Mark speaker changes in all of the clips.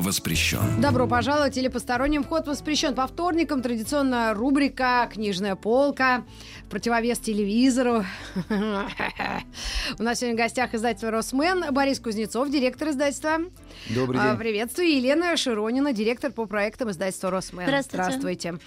Speaker 1: воспрещен.
Speaker 2: Добро пожаловать или посторонним вход воспрещен. По вторникам традиционная рубрика «Книжная полка», противовес телевизору. У нас сегодня в гостях издательство «Росмен» Борис Кузнецов, директор издательства.
Speaker 3: Добрый
Speaker 2: А,
Speaker 3: день.
Speaker 2: Приветствую. Елена Широнина, директор по проектам издательства «Росмен».
Speaker 4: Здравствуйте.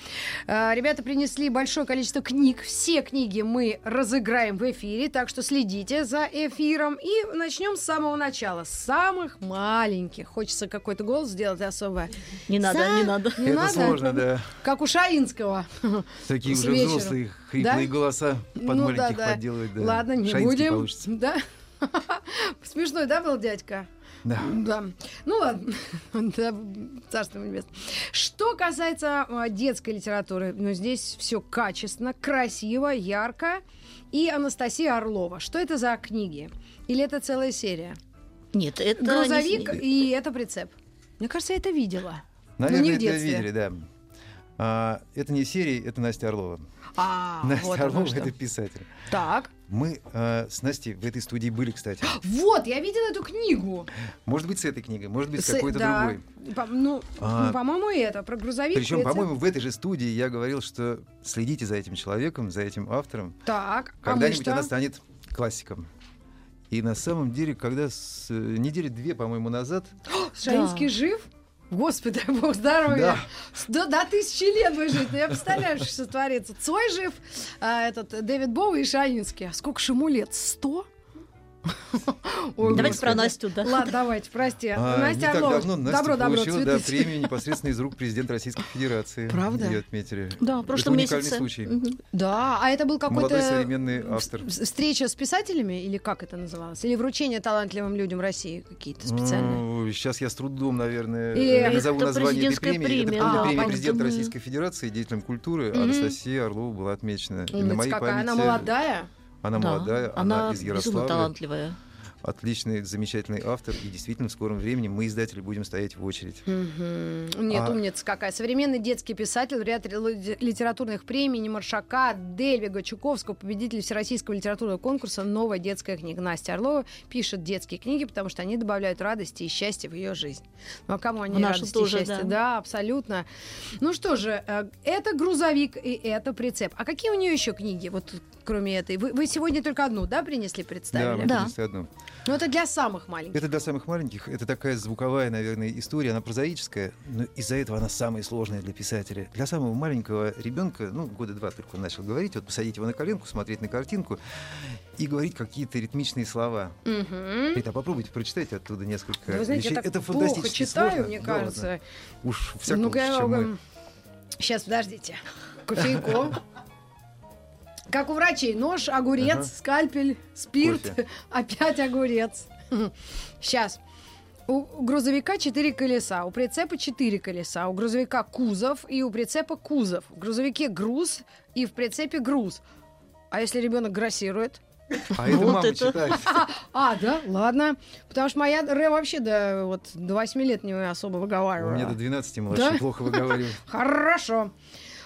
Speaker 2: А, Ребята принесли большое количество книг. Все книги мы разыграем в эфире, так что следите за эфиром. И начнем с самого начала, с самых маленьких. Хочется какой-то голос сделать особо.
Speaker 4: Не надо, не надо.
Speaker 2: Не
Speaker 3: Это
Speaker 2: надо?
Speaker 3: сложно, да.
Speaker 2: Как у Шаинского.
Speaker 3: Такие
Speaker 2: С
Speaker 3: уже взрослые, хриплые
Speaker 2: Да?
Speaker 3: голоса под
Speaker 2: Ну
Speaker 3: маленьких
Speaker 2: да, да.
Speaker 3: подделывать. Да.
Speaker 2: Ладно, не
Speaker 3: Шаинский
Speaker 2: будем.
Speaker 3: получится.
Speaker 2: Да. Смешной, да, был дядька?
Speaker 3: Да.
Speaker 2: Да. Ну ладно. Да, царство небесное. Что касается а, детской литературы, ну, здесь все качественно, красиво, ярко. И Анастасия Орлова. Что это за книги? Или это целая серия?
Speaker 4: Нет, это
Speaker 2: Грузовик
Speaker 4: не-
Speaker 2: и это прицеп. Мне кажется, я это видела.
Speaker 3: Наверное,
Speaker 2: Ну, не в
Speaker 3: это
Speaker 2: детстве.
Speaker 3: видели, да. А, это не серия, это Настя Орлова.
Speaker 2: А,
Speaker 3: Настя
Speaker 2: вот
Speaker 3: Орлова это писатель.
Speaker 2: Так.
Speaker 3: Мы а, с Настей в этой студии были, кстати.
Speaker 2: Вот, я видела эту книгу.
Speaker 3: Может быть, с этой книгой, может быть, с
Speaker 2: С-
Speaker 3: какой-то
Speaker 2: да.
Speaker 3: другой.
Speaker 2: По- ну,
Speaker 3: А.
Speaker 2: ну, по-моему, и это, про грузовик.
Speaker 3: Причем, по-моему, в этой же студии я говорил, что следите за этим человеком, за этим автором.
Speaker 2: Так, а мы
Speaker 3: Когда-нибудь
Speaker 2: что?
Speaker 3: она станет классиком. И на самом деле, когда с, э, недели две, по-моему, назад,
Speaker 2: Шаинский жив? Господи, дай бог здоровья.
Speaker 3: Да.
Speaker 2: До, до тысячи лет будет жить. Ну, я представляю, что творится. Цой жив, а, этот Дэвид Боуи и Шаинский. А сколько же ему лет? Сто? Ой,
Speaker 4: Давайте
Speaker 2: господи.
Speaker 4: про Настю, да.
Speaker 2: Ладно, давайте, прости.
Speaker 3: А,
Speaker 2: Настя
Speaker 3: не так
Speaker 2: Орлова.
Speaker 3: давно Настя
Speaker 2: добро, добро,
Speaker 3: получила да, премию непосредственно из рук президента Российской Федерации.
Speaker 2: Правда?
Speaker 3: Ее отметили.
Speaker 4: Да, в
Speaker 3: Это
Speaker 4: прошлом
Speaker 3: уникальный
Speaker 4: месяце.
Speaker 3: случай.
Speaker 2: Да, а это был
Speaker 3: Молодой
Speaker 2: какой-то
Speaker 3: современный автор.
Speaker 2: с- встреча с писателями или как это называлось? Или вручение талантливым людям России какие-то специальные?
Speaker 3: Ну, сейчас я с трудом, наверное,
Speaker 2: Или
Speaker 3: назову
Speaker 4: это
Speaker 3: название этой премии. Это
Speaker 4: премия.
Speaker 3: правда,
Speaker 2: А,
Speaker 3: премия
Speaker 2: понятно.
Speaker 3: президента. Российской Федерации деятелям культуры. Анастасия Орлова была отмечена. И на моей
Speaker 2: какая, она
Speaker 3: памяти
Speaker 2: молодая.
Speaker 3: Она
Speaker 4: Да,
Speaker 3: молодая, она,
Speaker 4: она
Speaker 3: из Ярославля.
Speaker 4: талантливая.
Speaker 3: Отличный, замечательный автор. И действительно, в скором времени мы, издатели, будем стоять в очередь.
Speaker 2: Мгм. Нет,
Speaker 3: А-
Speaker 2: умница какая. Современный детский писатель, ряд ли- литературных премий, не Маршака, Дельвига, Чуковского, победитель Всероссийского литературного конкурса «Новая детская книга». Настя Орлова пишет детские книги, потому что они добавляют радости и счастья в ее жизнь. Ну а кому они радости
Speaker 4: тоже,
Speaker 2: и счастья?
Speaker 4: да.
Speaker 2: Да, абсолютно. Ну что же, э, это грузовик и это прицеп. А какие у нее еще книги, вот кроме этой? Вы, вы сегодня только одну, да, принесли,
Speaker 3: Да,
Speaker 2: представили?
Speaker 3: мы
Speaker 4: Да.
Speaker 3: принесли одну.
Speaker 2: Ну это для самых маленьких.
Speaker 3: Это для самых маленьких. Это такая звуковая, наверное, история. Она прозаическая, но из-за этого она самая сложная для писателя. Для самого маленького ребенка, ну, года два только он начал говорить, вот посадить его на коленку, смотреть на картинку и говорить какие-то ритмичные слова.
Speaker 2: Мгм.
Speaker 3: Рita, а попробуйте прочитайте оттуда несколько
Speaker 2: Да Вы знаете,
Speaker 3: вещей.
Speaker 2: я так
Speaker 3: Это
Speaker 2: плохо
Speaker 3: фантастически
Speaker 2: читаю,
Speaker 3: сложно.
Speaker 2: мне
Speaker 3: Да
Speaker 2: кажется.
Speaker 3: ладно. Уж всяко
Speaker 2: Ну-ка,
Speaker 3: лучше, чем мы.
Speaker 2: Сейчас, подождите. Кофейку. Как у врачей. Нож, огурец,
Speaker 3: Ага.
Speaker 2: скальпель, спирт,
Speaker 3: Кофе.
Speaker 2: опять огурец. Сейчас. У грузовика 4 колеса, у прицепа 4 колеса, у грузовика кузов и у прицепа кузов. В грузовике груз и в прицепе груз. А если ребенок грассирует?
Speaker 3: А это
Speaker 4: Вот
Speaker 3: мама
Speaker 4: это.
Speaker 3: читает.
Speaker 2: А, да, ладно. Потому что моя Ре вообще до, вот, до 8 лет не особо
Speaker 3: У
Speaker 2: выговаривала.
Speaker 3: меня до 12 младший
Speaker 2: Да?
Speaker 3: плохо выговаривает.
Speaker 2: Хорошо.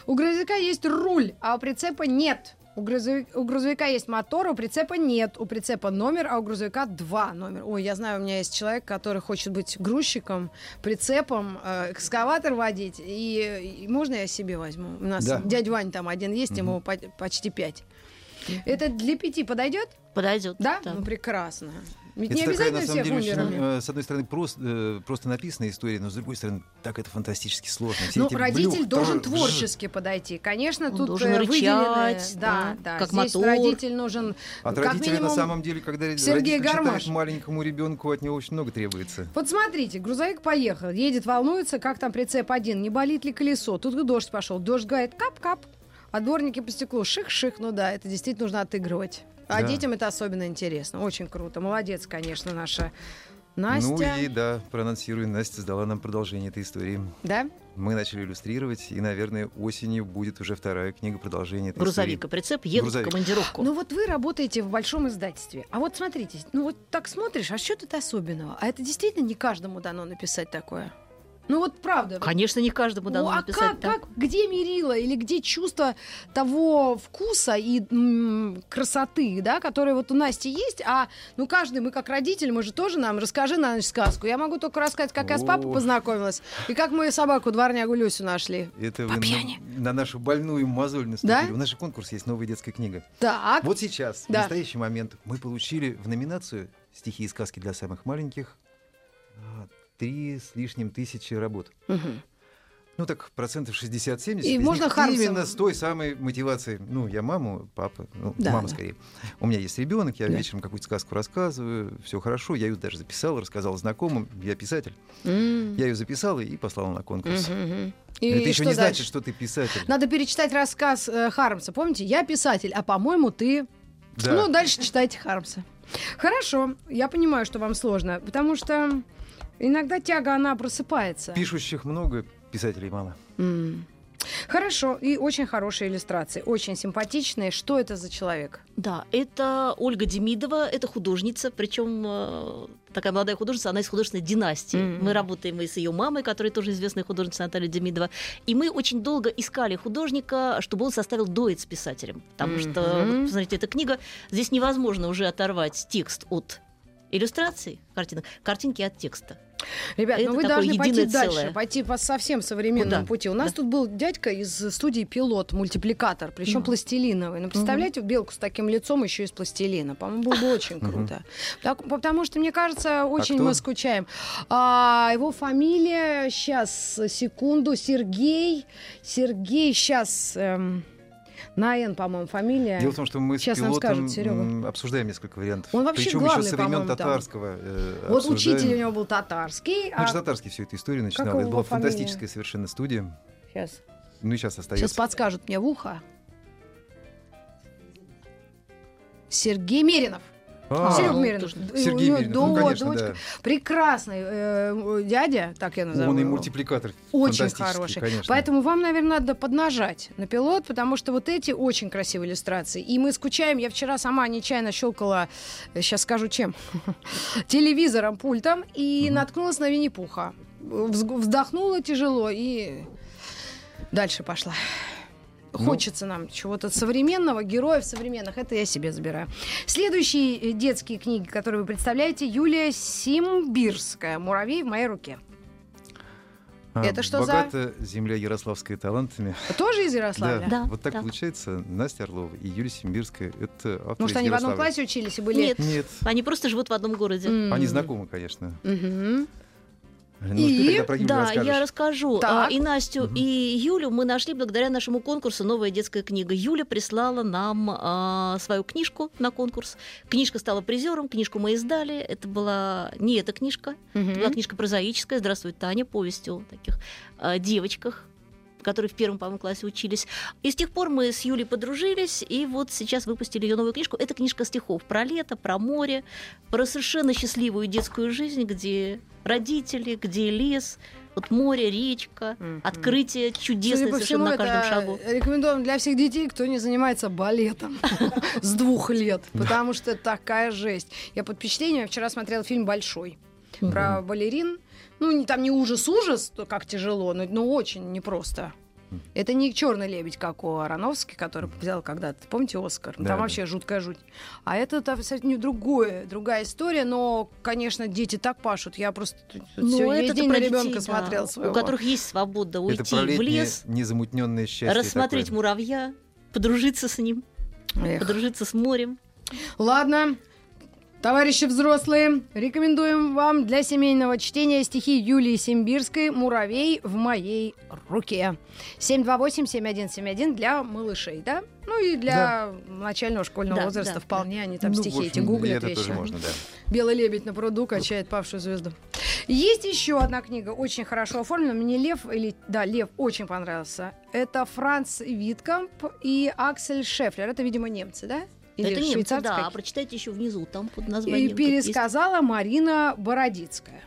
Speaker 2: У грузовика есть руль, а у прицепа нет. У, грузови- у грузовика есть мотор, у прицепа нет. У прицепа номер, а у грузовика два номера. Ой, я знаю, у меня есть человек, который хочет быть грузчиком, прицепом, э, экскаватор водить. И, и можно я себе возьму? У нас
Speaker 3: Да.
Speaker 2: дядя Вань там один есть, ему по- почти пять. Это для пяти подойдет?
Speaker 4: Подойдет.
Speaker 2: Да? Ну, прекрасно. Ведь
Speaker 3: Это
Speaker 2: не
Speaker 3: такая,
Speaker 2: обязательно
Speaker 3: на самом деле, очень,
Speaker 2: умерли.
Speaker 3: э, с одной стороны, просто, э, просто написанная история, но с другой стороны, так это фантастически сложно. Все
Speaker 2: Ну,
Speaker 3: эти
Speaker 2: родитель
Speaker 3: блюх,
Speaker 2: должен
Speaker 3: тор-
Speaker 2: творчески подойти. Конечно,
Speaker 4: Он
Speaker 2: тут
Speaker 4: должен
Speaker 2: э,
Speaker 4: рычать, да,
Speaker 2: да,
Speaker 4: как
Speaker 2: Здесь
Speaker 4: мотор.
Speaker 2: родитель нужен.
Speaker 3: От
Speaker 2: как
Speaker 3: родителя,
Speaker 2: минимум,
Speaker 3: на самом деле, когда
Speaker 2: Сергей
Speaker 3: родитель
Speaker 2: Гармаш.
Speaker 3: маленькому ребенку, от него очень много требуется.
Speaker 2: Вот смотрите, грузовик поехал, едет, волнуется, как там прицеп один, не болит ли колесо. Тут и дождь пошел. Дождь говорит кап-кап, а дворники по стеклу ших-ших. Ну да, это действительно нужно отыгрывать. А
Speaker 3: Да.
Speaker 2: детям это особенно интересно. Очень круто. Молодец, конечно, наша Настя,
Speaker 3: Ну и да, проанонсирую, Настя сдала нам продолжение этой истории.
Speaker 2: да?
Speaker 3: Мы начали иллюстрировать, и, наверное, осенью будет уже вторая книга продолжения этой
Speaker 4: Грузовик и
Speaker 3: истории.
Speaker 4: прицеп едут
Speaker 3: Грузовик.
Speaker 4: в командировку.
Speaker 2: Ну вот вы работаете в большом издательстве. А вот смотрите, ну вот так смотришь, а что тут особенного? А это действительно не каждому дано написать такое. Ну вот правда.
Speaker 4: Конечно, не каждому дано
Speaker 2: Ну, а
Speaker 4: написать
Speaker 2: как,
Speaker 4: так.
Speaker 2: как, где мерило или где чувство того вкуса и м, красоты, да, которая вот у Насти есть, а ну каждый, мы как родители, мы же тоже нам, расскажи на ночь сказку. Я могу только рассказать, как я с папой
Speaker 3: О.
Speaker 2: познакомилась и как мы собаку дворнягу Люсю нашли.
Speaker 3: Это
Speaker 2: По
Speaker 3: вы на,
Speaker 2: пьяни.
Speaker 3: на нашу больную мозоль наступили.
Speaker 2: Да?
Speaker 3: У нас же конкурс есть «Новая детская книга».
Speaker 2: Так,
Speaker 3: Вот сейчас,
Speaker 2: Да.
Speaker 3: в настоящий момент, мы получили в номинацию «Стихи и сказки для самых маленьких» а, три с лишним тысячи работ. Ну так, процентов 60-70.
Speaker 2: И можно Хармсом.
Speaker 3: Именно с той самой мотивацией. Ну, я маму, папа, ну,
Speaker 2: Да,
Speaker 3: мама
Speaker 2: да.
Speaker 3: скорее. У меня есть ребенок, я
Speaker 2: Да.
Speaker 3: вечером какую-то сказку рассказываю, все хорошо, я ее даже записал, рассказал знакомым, я писатель.
Speaker 2: М.
Speaker 3: Я ее записал и послал на конкурс. Но
Speaker 2: И
Speaker 3: это еще
Speaker 2: что
Speaker 3: не
Speaker 2: дальше?
Speaker 3: значит, что ты писатель.
Speaker 2: Надо перечитать рассказ э, Хармса. Помните, я писатель, а по-моему ты.
Speaker 3: Да.
Speaker 2: Ну, дальше читайте Хармса. Хорошо, я понимаю, что вам сложно, потому что иногда тяга, она просыпается.
Speaker 3: Пишущих много, писателей мало.
Speaker 2: М. Хорошо, и очень хорошие иллюстрации, очень симпатичные. Что это за человек?
Speaker 4: Да, это Ольга Демидова, это художница, причем э, такая молодая художница, она из художественной династии.
Speaker 2: Мгм.
Speaker 4: Мы работаем и с ее мамой, которая тоже известная художница Наталья Демидова. И мы очень долго искали художника, чтобы он составил дуэт с писателем. Потому что,
Speaker 2: Мгм.
Speaker 4: вот, посмотрите, эта книга, здесь невозможно уже оторвать текст от иллюстраций, картинок, картинки от текста.
Speaker 2: Ребят,
Speaker 4: Это
Speaker 2: ну вы должны пойти
Speaker 4: единое
Speaker 2: дальше,
Speaker 4: целое.
Speaker 2: пойти по совсем современному
Speaker 4: Куда?
Speaker 2: пути. У нас
Speaker 4: Да.
Speaker 2: тут был дядька из студии пилот, мультипликатор, причем
Speaker 4: Ну.
Speaker 2: пластилиновый. Ну, представляете, белку с таким лицом еще из пластилина. По-моему, было бы очень круто. Так- потому что, мне кажется, очень
Speaker 3: кто?
Speaker 2: мы скучаем. А, его фамилия, сейчас, секунду, Сергей. Сергей, сейчас... на Н, по-моему, фамилия.
Speaker 3: Дело в том, что мы с
Speaker 2: Сейчас нам
Speaker 3: пилотом
Speaker 2: скажет
Speaker 3: обсуждаем несколько вариантов.
Speaker 2: Он вообще
Speaker 3: Причем
Speaker 2: главный,
Speaker 3: еще со времен татарского. э,
Speaker 2: вот
Speaker 3: обсуждаем.
Speaker 2: учитель у него был татарский.
Speaker 3: Ну,
Speaker 2: а-
Speaker 3: татарский всю эту историю начинал. Это была
Speaker 2: фамилия?
Speaker 3: фантастическая совершенно студия.
Speaker 2: Сейчас.
Speaker 3: Ну и сейчас остается.
Speaker 2: Сейчас подскажут мне в ухо. Сергей Меринов.
Speaker 3: А.
Speaker 2: И у
Speaker 3: Сергей Меринов,
Speaker 2: до-
Speaker 3: ну, конечно,
Speaker 2: дочка.
Speaker 3: да.
Speaker 2: Прекрасный э, дядя, так я назову
Speaker 3: Он и мультипликатор
Speaker 2: Очень хороший.
Speaker 3: конечно.
Speaker 2: Поэтому вам, наверное, надо поднажать на пилот, потому что вот эти очень красивые иллюстрации. И мы скучаем. Я вчера сама нечаянно щелкала, сейчас скажу чем, телевизором, пультом, и наткнулась на Винни-Пуха. Вздохнула тяжело и дальше пошла.
Speaker 3: Ну.
Speaker 2: Хочется нам чего-то современного, героев современных. Это я себе забираю. Следующие э, детские книги, которые вы представляете, Юлия Симбирская «Муравей в моей руке».
Speaker 3: А,
Speaker 2: это что за-
Speaker 3: Богата земля Ярославская талантами.
Speaker 2: Тоже из
Speaker 3: Да,
Speaker 2: Ярославля?
Speaker 4: Да,
Speaker 3: вот так
Speaker 4: да.
Speaker 3: получается. Настя Орлова и Юлия Симбирская — это авторы
Speaker 2: Потому что они в одном классе учились и были...
Speaker 4: Нет,
Speaker 3: Нет,
Speaker 4: они просто живут в одном городе.
Speaker 2: М.
Speaker 3: они знакомы, конечно.
Speaker 2: Мгм.
Speaker 3: Ну,
Speaker 2: И-
Speaker 3: тогда про Юлю
Speaker 4: Да,
Speaker 3: расскажешь.
Speaker 4: я расскажу.
Speaker 2: Так.
Speaker 4: А, И Настю,
Speaker 3: Мгм.
Speaker 4: и Юлю мы нашли благодаря нашему конкурсу «Новая детская книга». Юля прислала нам а, свою книжку на конкурс. Книжка стала призером, книжку мы издали. Это была не эта книжка,
Speaker 2: Мгм.
Speaker 4: это была книжка прозаическая «Здравствуй, Таня», повесть о таких а, девочках, которые в первом, по-моему, классе учились. И с тех пор мы с Юлей подружились, и вот сейчас выпустили ее новую книжку. Это книжка стихов про лето, про море, про совершенно счастливую детскую жизнь, где родители, где лес, вот море, речка, открытие чудесное
Speaker 2: Судя
Speaker 4: совершенно
Speaker 2: всему,
Speaker 4: на каждом шагу.
Speaker 2: рекомендуем для всех детей, кто не занимается балетом с двух лет, потому что такая жесть. Я под впечатлением вчера смотрела фильм «Большой» про балерин. Ну, не- там не ужас-ужас, то как тяжело, но, но очень непросто. Это не черный лебедь, как у Ароновски, который взял когда-то, помните, Оскар? Ну,
Speaker 3: Да,
Speaker 2: там
Speaker 3: да.
Speaker 2: вообще жуткая жуть. А это совсем другое, другая история, но, конечно, дети так пашут. Я просто
Speaker 4: Ну,
Speaker 2: всё, весь
Speaker 4: это
Speaker 2: день
Speaker 4: про
Speaker 2: на ребенка
Speaker 4: да,
Speaker 2: смотрел своего.
Speaker 4: у которых есть свобода
Speaker 3: Это
Speaker 4: уйти
Speaker 3: про
Speaker 4: в лес,
Speaker 3: незамутненное счастье
Speaker 4: рассмотреть
Speaker 3: такое.
Speaker 4: муравья, подружиться с ним,
Speaker 2: Эх.
Speaker 4: подружиться с морем.
Speaker 2: Ладно, товарищи взрослые, рекомендуем вам для семейного чтения стихи Юлии Симбирской «Муравей в моей руке». 728-7171 для малышей, да? Ну и для начального школьного
Speaker 4: Да,
Speaker 2: возраста
Speaker 4: да,
Speaker 2: вполне они там
Speaker 3: Ну,
Speaker 2: стихи
Speaker 3: общем,
Speaker 2: эти гуглят
Speaker 3: это тоже
Speaker 2: вечно.
Speaker 3: можно, да.
Speaker 2: Белый лебедь на пруду качает павшую звезду. Есть еще одна книга, очень хорошо оформлена. Мне Лев, или да, Лев очень понравился. Это Франц Виткамп и Аксель Шефлер. Это, видимо, немцы, да? Или
Speaker 4: это немцы, да. А прочитайте еще внизу, там под названием.
Speaker 2: И
Speaker 4: тут есть.
Speaker 2: пересказала Марина Бородицкая.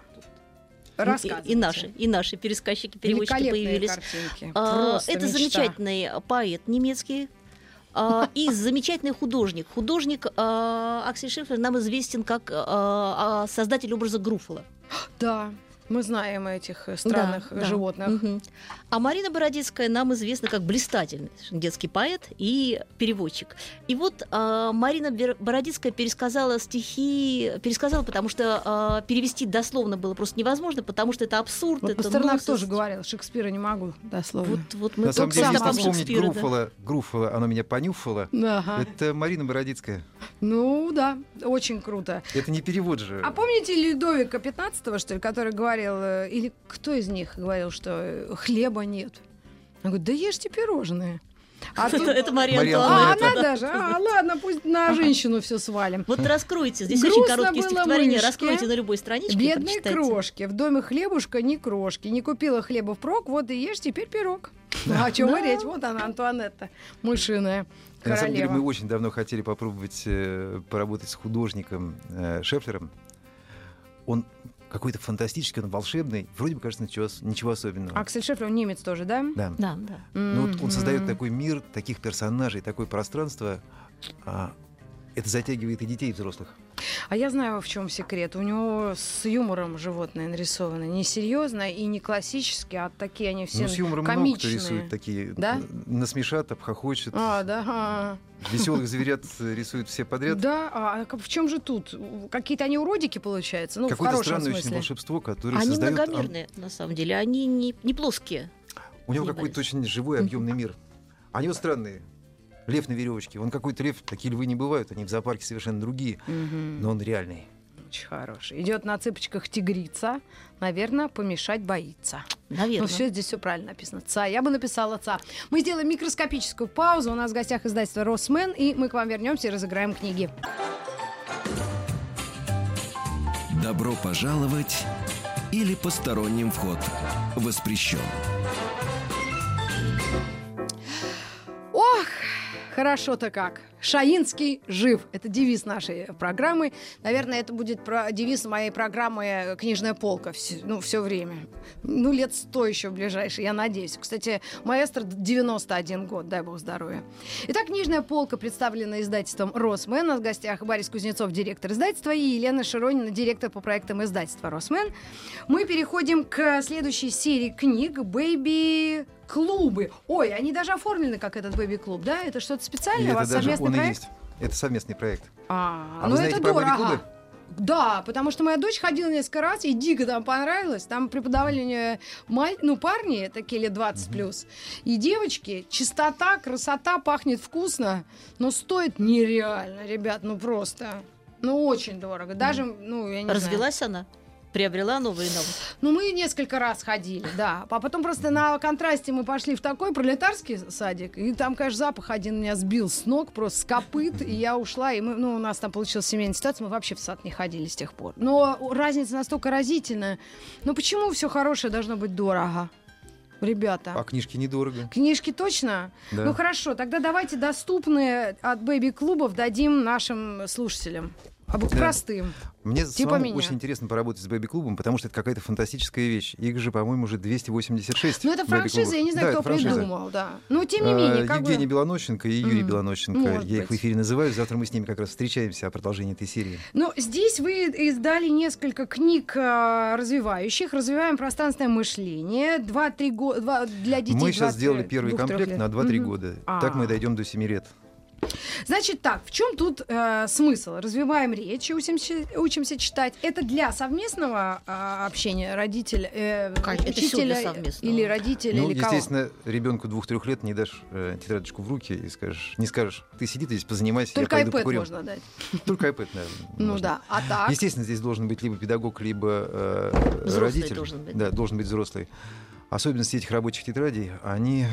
Speaker 4: И-. И, наши, и наши пересказчики, переводчики появились.
Speaker 2: картинки.
Speaker 4: А, Это
Speaker 2: мечта.
Speaker 4: замечательный поэт немецкий. а, И замечательный художник. Художник а, Аксель Шефер нам известен как а, создатель образа Груфола.
Speaker 2: Да, мы знаем этих странных
Speaker 4: Да, да.
Speaker 2: животных.
Speaker 4: А Марина Бородицкая нам известна как блистательный детский поэт и переводчик. И вот а, Марина Бородицкая пересказала стихи, пересказала, потому что а, перевести дословно было просто невозможно, потому что это абсурд,
Speaker 2: Вот
Speaker 4: это
Speaker 2: Пастернак
Speaker 4: нонсенс.
Speaker 2: тоже говорил, Шекспира не могу, дословно.
Speaker 4: Вот, вот мы
Speaker 3: На самом деле, если вспомнить
Speaker 4: Шекспира, да.
Speaker 3: Груфола, оно меня понюхало,
Speaker 2: Ага.
Speaker 3: это Марина Бородицкая.
Speaker 2: Ну да, очень круто.
Speaker 3: Это не перевод же.
Speaker 2: А помните Людовика 15 что ли, который говорил, э, или кто из них говорил, что э, хлеба нет? Он говорит, да ешьте пирожные. А, тут-
Speaker 4: Это Мария
Speaker 3: Мария
Speaker 2: А,
Speaker 4: Антуанетта.
Speaker 2: она даже, а, ладно, пусть на женщину все свалим.
Speaker 4: Вот раскройте, здесь
Speaker 2: Грустно
Speaker 4: очень короткие
Speaker 2: было
Speaker 4: стихотворения,
Speaker 2: мышке.
Speaker 4: раскройте на любой страничке
Speaker 2: Бедные крошки. В доме хлебушка не крошки. Не купила хлеба впрок, вот и ешь теперь пирог. Ну, о чем и речь? Вот она, Антуанетта, мышиная
Speaker 3: На самом деле мы
Speaker 2: королева.
Speaker 3: очень давно хотели попробовать э, поработать с художником э, Шефлером. Он какой-то фантастический, он волшебный. Вроде бы кажется ничего, ничего особенного.
Speaker 2: Аксель Шефлер, он немец тоже, да?
Speaker 3: Да.
Speaker 4: Да, да.
Speaker 3: Ну, вот он создает такой мир, таких персонажей, такое пространство. а, это затягивает и детей, и взрослых.
Speaker 2: А я знаю, в чем секрет. У него с юмором животные нарисованы. Не серьезно и не классически, а такие они все
Speaker 3: ну, с юмором много кто
Speaker 2: комичные.
Speaker 3: рисует такие.
Speaker 2: Да?
Speaker 3: Насмешат, обхохочет.
Speaker 2: А, да. а.
Speaker 3: Веселых зверят рисуют все подряд.
Speaker 2: Да, а как- в чем же тут? Какие-то они уродики, получается? Ну,
Speaker 3: Какое-то странное очень
Speaker 2: смысле.
Speaker 3: волшебство, которое
Speaker 4: Они
Speaker 3: создает... ам-
Speaker 4: многомерные, на самом деле, они не, не плоские.
Speaker 3: У него
Speaker 4: Не
Speaker 3: какой-то очень живой, объемный мир. Они вот странные. Лев на веревочке. Он какой-то лев, такие львы не бывают, они в зоопарке совершенно другие,
Speaker 2: Мгм.
Speaker 3: но он реальный.
Speaker 2: Очень хороший. Идет на цыпочках тигрица. Наверное, помешать боится.
Speaker 4: Наверное.
Speaker 2: Ну, все здесь все правильно написано. Ца. Я бы написала ца. Мы сделаем микроскопическую паузу. У нас в гостях издательство Росмен, и мы к вам вернемся и разыграем книги.
Speaker 1: Добро пожаловать или посторонним вход воспрещен.
Speaker 2: Хорошо-то как. Шаинский жив. Это девиз нашей программы. Наверное, это будет про девиз моей программы «Книжная полка». Все, ну, все время. Ну, лет сто еще ближайшие, я надеюсь. Кстати, маэстро 91 год, дай бог здоровья. Итак, «Книжная полка» представлена издательством «Росмен». У нас в гостях Борис Кузнецов, директор издательства, и Елена Широнина, директор по проектам издательства «Росмен». Мы переходим к следующей серии книг «Бэйби клубы. Ой, они даже оформлены как этот бэби-клуб, да? Это что-то
Speaker 3: И
Speaker 2: специальное? У
Speaker 3: это
Speaker 2: вас
Speaker 3: даже
Speaker 2: совместный
Speaker 3: он и
Speaker 2: проект?
Speaker 3: есть. Это совместный проект.
Speaker 2: А,
Speaker 3: А
Speaker 2: ну
Speaker 3: вы знаете
Speaker 2: это
Speaker 3: про
Speaker 2: дорого. Да, потому что моя дочь ходила несколько раз, и дико там понравилось. Там преподавали у нее маль... ну, парни, такие лет 20 плюс, и девочки. Чистота, красота, пахнет вкусно, но стоит нереально, ребят, ну просто. Ну, очень дорого. Даже, ну, я не знаю.
Speaker 4: Развелась она? Приобрела новые навыки?
Speaker 2: Ну, мы несколько раз ходили, да. А потом просто на контрасте мы пошли в такой пролетарский садик, и там, конечно, запах один меня сбил с ног, просто с копыт, и я ушла, и мы, ну, у нас там получилась семейная ситуация, мы вообще в сад не ходили с тех пор. Но разница настолько разительная. Ну, почему все хорошее должно быть дорого? Ребята.
Speaker 3: А книжки недорого.
Speaker 2: Книжки точно?
Speaker 3: Да.
Speaker 2: Ну хорошо, тогда давайте доступные от бэби-клубов дадим нашим слушателям. А
Speaker 3: Да.
Speaker 2: простым.
Speaker 3: Мне
Speaker 2: Типа
Speaker 3: самому
Speaker 2: меня.
Speaker 3: очень интересно поработать с бэби-клубом, потому что это какая-то фантастическая вещь. Их же, по-моему, уже 286
Speaker 2: Ну, это франшиза, я не знаю,
Speaker 3: Да,
Speaker 2: кто придумал, да. Но тем не
Speaker 3: А,
Speaker 2: менее, как
Speaker 3: Евгений
Speaker 2: бы...
Speaker 3: Белонощенко и Юрий
Speaker 2: Мгм.
Speaker 3: Белонощенко.
Speaker 2: Может
Speaker 3: Я их в
Speaker 2: быть.
Speaker 3: эфире называю. Завтра мы с ними как раз встречаемся о продолжении этой серии.
Speaker 2: Ну, здесь вы издали несколько книг а, развивающих. Развиваем пространственное мышление. Два-три года для детей.
Speaker 3: мы сейчас
Speaker 2: 20,
Speaker 3: сделали первый комплект на 2-3
Speaker 2: Мгм.
Speaker 3: года.
Speaker 2: А.
Speaker 3: Так мы дойдем до 7 лет.
Speaker 2: Значит так, в чем тут э, смысл? Развиваем речь, учимся, учимся читать. Это для совместного а, общения родителя, э,
Speaker 4: всё
Speaker 2: учителя или родителя,
Speaker 3: Ну,
Speaker 2: или кого?
Speaker 3: естественно, ребенку двух-трех лет не дашь э, тетрадочку в руки и скажешь, не скажешь, ты сиди ты здесь, позанимайся,
Speaker 2: Только
Speaker 3: я пойду
Speaker 2: iPad
Speaker 3: покурю.
Speaker 2: можно дать.
Speaker 3: Только iPad, наверное.
Speaker 2: Ну
Speaker 3: можно.
Speaker 2: да, а так?
Speaker 3: Естественно, здесь должен быть либо педагог, либо э, родитель.
Speaker 4: должен быть.
Speaker 3: Да, должен быть взрослый. Особенности этих рабочих тетрадей, они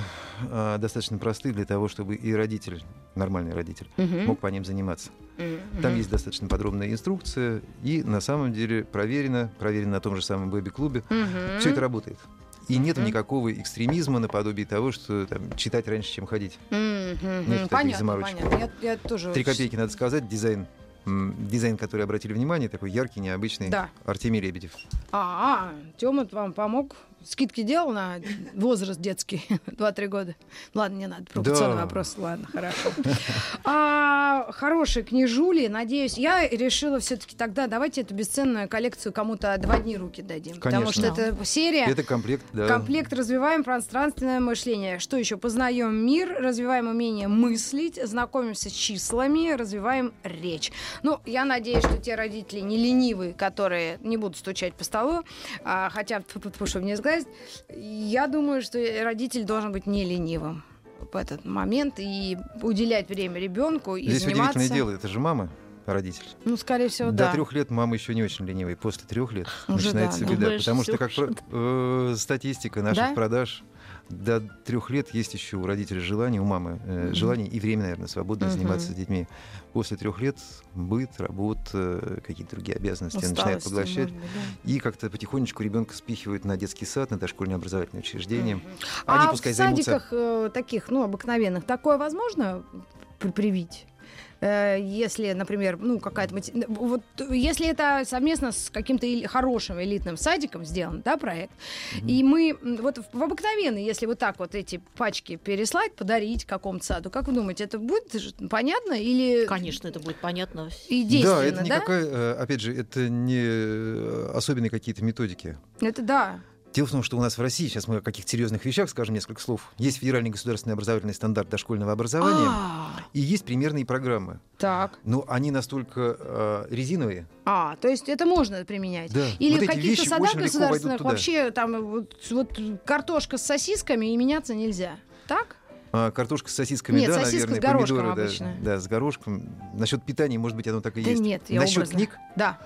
Speaker 3: э, достаточно просты для того, чтобы и родитель, нормальный родитель,
Speaker 2: Мгм.
Speaker 3: мог по ним заниматься.
Speaker 2: Мгм.
Speaker 3: Там есть достаточно подробная инструкция, и на самом деле проверено, проверено на том же самом бэби-клубе,
Speaker 2: Мгм.
Speaker 3: все это работает. И
Speaker 2: Мгм.
Speaker 3: никакого экстремизма наподобие того, что там, читать раньше, чем ходить.
Speaker 2: Мгм,
Speaker 3: Нет
Speaker 2: Понятно,
Speaker 3: заморочек.
Speaker 2: понятно. Я, я тоже...
Speaker 3: Три копейки, надо сказать, дизайн. Дизайн, который обратили внимание, такой яркий, необычный.
Speaker 2: Да.
Speaker 3: Артемий Лебедев.
Speaker 2: А, Тёма вам помог? Скидки делал на возраст детский, 2-3 года. Ладно, не надо, провокационный
Speaker 3: Да.
Speaker 2: вопрос. Ладно, хорошо. А, хорошие книжули, надеюсь. Я решила все таки тогда давайте эту бесценную коллекцию кому-то два дни руки дадим. Потому что
Speaker 3: Конечно.
Speaker 2: это серия...
Speaker 3: Это комплект, да.
Speaker 2: Комплект развиваем пространственное мышление. Что еще? Познаем мир, развиваем умение мыслить, знакомимся с числами, развиваем речь. Ну, я надеюсь, что те родители не ленивые, которые не будут стучать по столу, а, хотя, тьфу-тьфу-тьфу, чтобы не сглазить, я думаю, что родитель должен быть не ленивым в этот момент и уделять время ребенку и
Speaker 3: Здесь
Speaker 2: заниматься.
Speaker 3: удивительное дело, это же мама, родитель.
Speaker 2: Ну, скорее всего,
Speaker 3: До
Speaker 2: да.
Speaker 3: трех лет мама еще не очень ленивая. После трех лет
Speaker 2: Уже
Speaker 3: начинается
Speaker 2: да,
Speaker 3: беда.
Speaker 4: думаешь,
Speaker 3: потому что, как
Speaker 4: уже,
Speaker 3: э, статистика наших
Speaker 2: Да?
Speaker 3: продаж, до трех лет есть еще у родителей желание, у мамы э, желание и время, наверное, свободно
Speaker 2: Мгм.
Speaker 3: заниматься с детьми. После трех лет быт, работа, какие-то другие обязанности начинают
Speaker 2: Усталости,
Speaker 3: поглощать.
Speaker 2: может да.
Speaker 3: И как-то потихонечку ребенка спихивают на детский сад, на дошкольное образовательное учреждение.
Speaker 2: Мгм.
Speaker 3: Они
Speaker 2: а
Speaker 3: пускай
Speaker 2: в
Speaker 3: займутся.
Speaker 2: садиках э, таких, ну, обыкновенных, такое возможно при- привить? Э, Если, например, ну, какая-то... Вот, если это совместно с каким-то хорошим элитным садиком сделан, да, проект, и мы вот в обыкновенный, если вот так вот эти пачки переслать, подарить какому-то саду, как вы думаете, это будет понятно или
Speaker 4: Конечно, это будет понятно.
Speaker 2: и
Speaker 3: Да,
Speaker 2: действенно,
Speaker 3: это
Speaker 2: да?
Speaker 3: никакая, э, опять же, это не э, особенные какие-то методики.
Speaker 2: Это да.
Speaker 3: Дело в том, что у нас в России, сейчас мы о каких-то серьезных вещах скажем несколько слов, есть федеральный государственный образовательный стандарт дошкольного образования,
Speaker 2: А,
Speaker 3: и есть примерные программы.
Speaker 2: так.
Speaker 3: Но они настолько э, резиновые.
Speaker 2: А, то есть это можно применять.
Speaker 3: Да.
Speaker 2: Или
Speaker 3: вот
Speaker 2: в каких-то садах государственных вообще там вот, вот картошка с сосисками и меняться нельзя. Так?
Speaker 3: А, картошка с сосисками,
Speaker 2: Нет,
Speaker 3: да,
Speaker 2: сосиска
Speaker 3: наверное,
Speaker 2: с горошком
Speaker 3: помидоры, да, да, с горошком. Насчет питания, может быть, оно так и
Speaker 2: Да
Speaker 3: есть.
Speaker 2: нет, я
Speaker 3: Насчет
Speaker 2: образно.
Speaker 3: книг
Speaker 2: Да,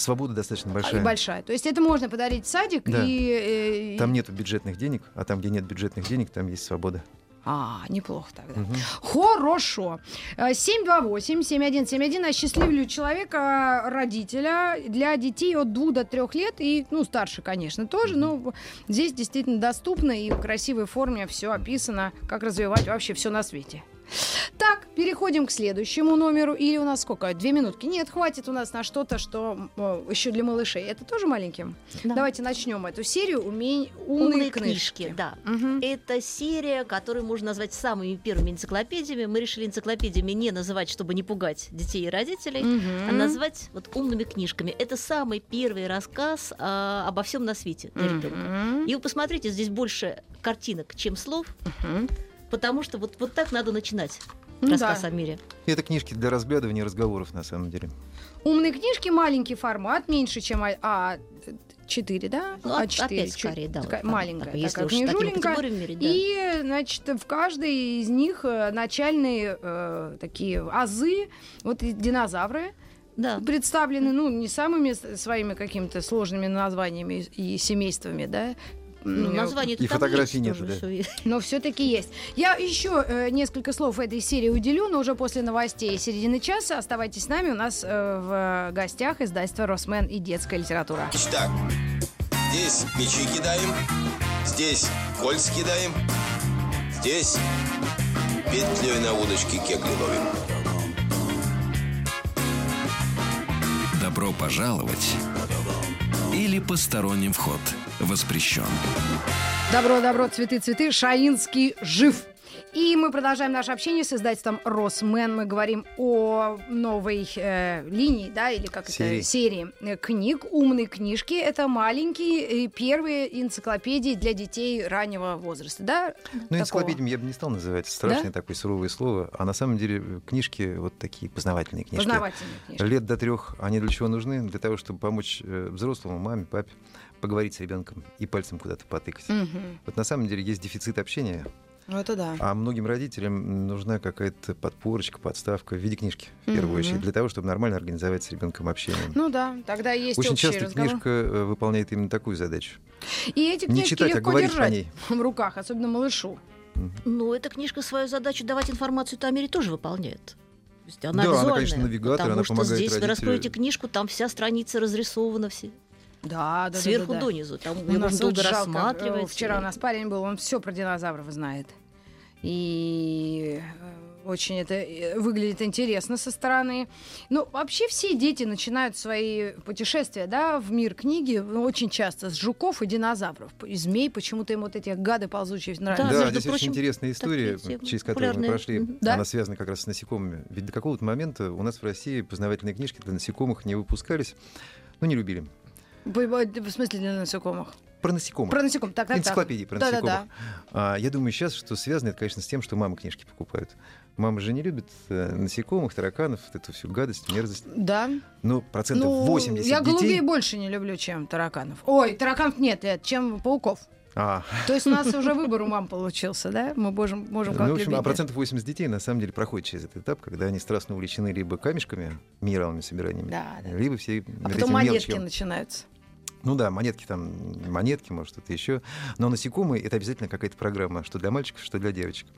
Speaker 3: свобода достаточно
Speaker 2: а,
Speaker 3: большая.
Speaker 2: и большая. То есть это можно подарить в садик
Speaker 3: Да.
Speaker 2: и... э,
Speaker 3: Там нету бюджетных денег, а там, где нет бюджетных денег, там есть свобода.
Speaker 2: А, неплохо тогда.
Speaker 3: Мгм.
Speaker 2: Хорошо. Э, 728-7171 осчастливлю человека, родителя для детей от 2 до 3 лет и, ну, старше, конечно, тоже, но здесь действительно доступно и в красивой форме все описано, как развивать вообще все на свете. Так, переходим к следующему номеру. Или у нас сколько? Две минутки? Нет, хватит у нас на что-то, что э, еще для малышей. Это тоже маленьким?
Speaker 4: Да.
Speaker 2: Давайте начнем эту серию «Умень... «Умные,
Speaker 4: Умные
Speaker 2: книжки».
Speaker 4: книжки, да.
Speaker 2: Мгм.
Speaker 4: Это серия, которую можно назвать самыми первыми энциклопедиями. Мы решили энциклопедиями не называть, чтобы не пугать детей и родителей, а
Speaker 2: Мгм.
Speaker 4: назвать вот умными книжками. Это самый первый рассказ а, обо всем на свете для ребенка.
Speaker 2: Мгм.
Speaker 4: И вы посмотрите, здесь больше картинок, чем слов,
Speaker 2: Мгм.
Speaker 4: Потому что вот, вот так надо начинать
Speaker 2: Ну
Speaker 4: рассказ
Speaker 2: да.
Speaker 4: о мире.
Speaker 3: Это книжки для разглядывания разговоров, на самом деле.
Speaker 2: Умные книжки, маленький формат, меньше, чем А- А4, да?
Speaker 4: Ну,
Speaker 2: А4.
Speaker 4: опять скорее, да.
Speaker 2: такая
Speaker 4: вот,
Speaker 2: маленькая
Speaker 4: такая, если
Speaker 2: такая книжуленька.
Speaker 4: категориями мерить, да.
Speaker 2: И, значит, в каждой из них э, начальные э, такие азы, вот и динозавры
Speaker 4: Да.
Speaker 2: представлены, ну, не самыми своими какими-то сложными названиями и семействами, да,
Speaker 4: Ну, название
Speaker 3: И фотографий нету, да.
Speaker 2: но все-таки есть. Я еще э, несколько слов этой серии уделю, но уже после новостей середины часа. Оставайтесь с нами. У нас э, в гостях издательство «Росмен» и детская литература.
Speaker 5: Значит так, здесь мячи кидаем, здесь кольца кидаем, здесь петлей на удочке кегли ловим.
Speaker 1: Добро пожаловать или посторонним вход воспрещен.
Speaker 2: Добро, добро, цветы, цветы. Шаинский жив. И мы продолжаем наше общение с издательством «Росмен». Мы говорим о новой э, линии, да, или как
Speaker 3: Серии.
Speaker 2: это, серии э, книг, умные книжки. Это маленькие первые энциклопедии для детей раннего возраста, да?
Speaker 3: Ну,
Speaker 2: такого?
Speaker 3: энциклопедиями я бы не стал называть. Страшное такое суровое слово. А на самом деле э, книжки вот такие познавательные книжки.
Speaker 2: Познавательные книжки.
Speaker 3: Лет до трех они для чего нужны? Для того, чтобы помочь э, взрослому, маме, папе поговорить с ребенком и пальцем куда-то потыкать.
Speaker 2: Мгм.
Speaker 3: Вот на самом деле есть дефицит общения,
Speaker 2: Ну, это да.
Speaker 3: а многим родителям нужна какая-то подпорочка, подставка в виде книжки, в первую
Speaker 2: Мгм.
Speaker 3: очередь, для того, чтобы нормально организовать с ребенком общение.
Speaker 2: Ну да, тогда есть
Speaker 3: Очень
Speaker 2: общий
Speaker 3: часто
Speaker 2: разговор.
Speaker 3: книжка э, выполняет именно такую задачу.
Speaker 2: И эти
Speaker 3: Не
Speaker 2: книжки
Speaker 3: читать, а
Speaker 2: легко
Speaker 3: говорить по
Speaker 2: держать
Speaker 3: ней.
Speaker 2: в руках, особенно малышу.
Speaker 4: Но эта книжка свою задачу давать информацию о мире тоже выполняет. То есть она
Speaker 3: Да, она, конечно, навигатор,
Speaker 4: потому
Speaker 3: она
Speaker 4: что
Speaker 3: помогает
Speaker 4: здесь вы
Speaker 3: родителю.
Speaker 4: раскроете книжку, там вся страница разрисована, все.
Speaker 2: Да, да,
Speaker 4: Сверху
Speaker 2: да, да, да.
Speaker 4: донизу. Там
Speaker 2: У
Speaker 4: его
Speaker 2: нас
Speaker 4: долго
Speaker 2: жалко, э,
Speaker 4: рассматривать.
Speaker 2: Вчера у нас парень был, он все про динозавров знает. И э, очень это э, выглядит интересно со стороны. Ну, вообще все дети начинают свои путешествия, да, в мир книги ну, очень часто с жуков и динозавров. И змей, почему-то им вот эти гады ползучие нравятся.
Speaker 4: Да,
Speaker 3: Да, здесь очень
Speaker 4: прочим,
Speaker 3: интересная история, через которую мы прошли.
Speaker 2: Да?
Speaker 3: Она связана как раз с насекомыми. Ведь до какого-то момента у нас в России познавательные книжки для насекомых не выпускались. Ну, не любили.
Speaker 2: В смысле для насекомых?
Speaker 3: Про насекомых.
Speaker 2: Про насекомых. Так, так, так.
Speaker 3: Энциклопедии про
Speaker 2: Да-да-да.
Speaker 3: насекомых. А, я думаю сейчас, что связано это, конечно, с тем, что мамы книжки покупают. Мамы же не любят э, насекомых, тараканов, вот эту всю гадость, мерзость.
Speaker 2: Да.
Speaker 3: Но процентов
Speaker 2: Ну,
Speaker 3: 80
Speaker 2: я голубей
Speaker 3: детей...
Speaker 2: больше не люблю, чем тараканов. Ой, тараканов нет, чем пауков.
Speaker 3: А,
Speaker 2: То есть у нас уже выбор у мам получился, да? Мы можем, можем
Speaker 3: ну,
Speaker 2: как
Speaker 3: в общем,
Speaker 2: любить.
Speaker 3: а процентов 80 детей на самом деле проходят через этот этап, когда они страстно увлечены либо камешками, минералными собираниями,
Speaker 2: Да, да.
Speaker 3: либо все
Speaker 2: А потом монетки начинаются.
Speaker 3: Ну да, монетки там, монетки, может, что-то еще. Но насекомые — это обязательно какая-то программа, что для мальчиков, что для девочек.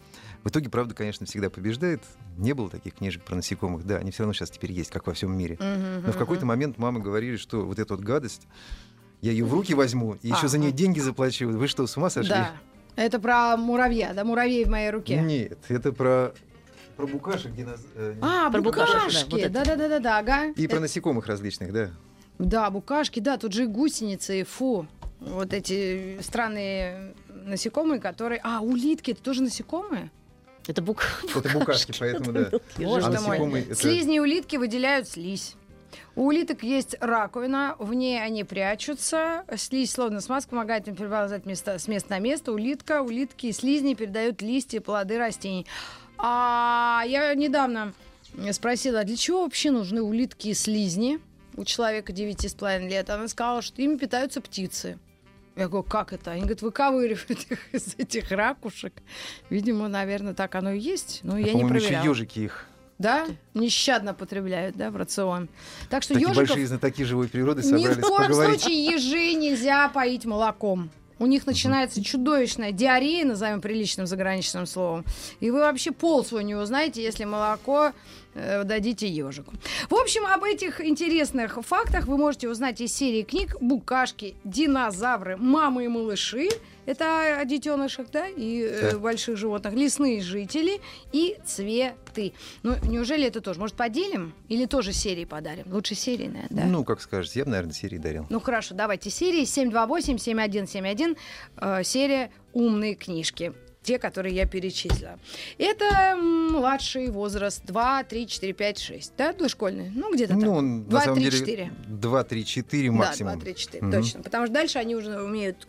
Speaker 3: В итоге, правда, конечно, всегда побеждает. Не было таких книжек про насекомых. Да, они все равно сейчас теперь есть, как во всем мире. Но в какой-то момент мамы говорили, что вот эта вот гадость, я ее в руки возьму и еще за нее деньги заплачу. Вы что, с ума сошли?
Speaker 2: Да. Это про муравья, да, муравей в моей руке.
Speaker 3: Нет, это про, про букашек, диноз- э,
Speaker 2: А,
Speaker 4: Про
Speaker 2: букашки.
Speaker 4: это.
Speaker 2: Да, да, да, да, да, ага.
Speaker 3: и про
Speaker 2: Это-
Speaker 3: насекомых различных, да.
Speaker 2: Да, букашки, да, тут же и гусеницы, и фу. Вот эти странные насекомые, которые... А, улитки, это тоже насекомые?
Speaker 4: Это бук...
Speaker 3: Это букашки, поэтому да.
Speaker 2: Боже
Speaker 3: А
Speaker 2: мой.
Speaker 3: это-
Speaker 2: Слизни и улитки выделяют слизь. У улиток есть раковина, в ней они прячутся. Слизь, словно смазка, помогает им переползать места, с места на место. Улитка, улитки и слизни передают листья, плоды растений. А я недавно спросила, а для чего вообще нужны улитки и слизни у человека 9,5 лет? Она сказала, что ими питаются птицы. Я говорю, как это? Они говорят, выковыривают их из этих ракушек. Видимо, наверное, так оно и есть. Но
Speaker 3: А,
Speaker 2: я не
Speaker 3: по-моему, еще
Speaker 2: проверяла.
Speaker 3: ежики их.
Speaker 2: Да? Нещадно потребляют, да, в рацион. Так что
Speaker 3: Такие
Speaker 2: ежиков
Speaker 3: большие знатоки живой природы
Speaker 2: ни в
Speaker 3: собрались
Speaker 2: коем
Speaker 3: поговорить.
Speaker 2: случае ежей нельзя поить молоком. У них начинается чудовищная диарея, назовем приличным заграничным словом. И вы вообще пол свой не узнаете, если молоко э, дадите ежику. В общем, об этих интересных фактах вы можете узнать из серии книг «Букашки», «Динозавры», «Мамы и малыши». Это о детенышах, да, и э,
Speaker 3: Да.
Speaker 2: больших животных. «Лесные жители» и «Цветы». Ну, неужели это тоже? Может, поделим? Или тоже серии подарим? Лучше серии, наверное, да?
Speaker 3: Ну, как скажете, я бы, наверное, серии дарил.
Speaker 2: Ну хорошо, давайте серии 728-7171, э, серия «Умные книжки». Те, которые я перечислила. Это младший возраст 2, 3, 4, 5, 6. Да, дошкольный? Ну, где-то
Speaker 3: Ну,
Speaker 2: там.
Speaker 3: он,
Speaker 2: Два,
Speaker 3: на самом
Speaker 2: три,
Speaker 3: деле,
Speaker 2: четыре.
Speaker 3: 2, 3, 4 максимум.
Speaker 2: Да, 2, 3, 4,
Speaker 3: Мгм.
Speaker 2: точно. Потому что дальше они уже умеют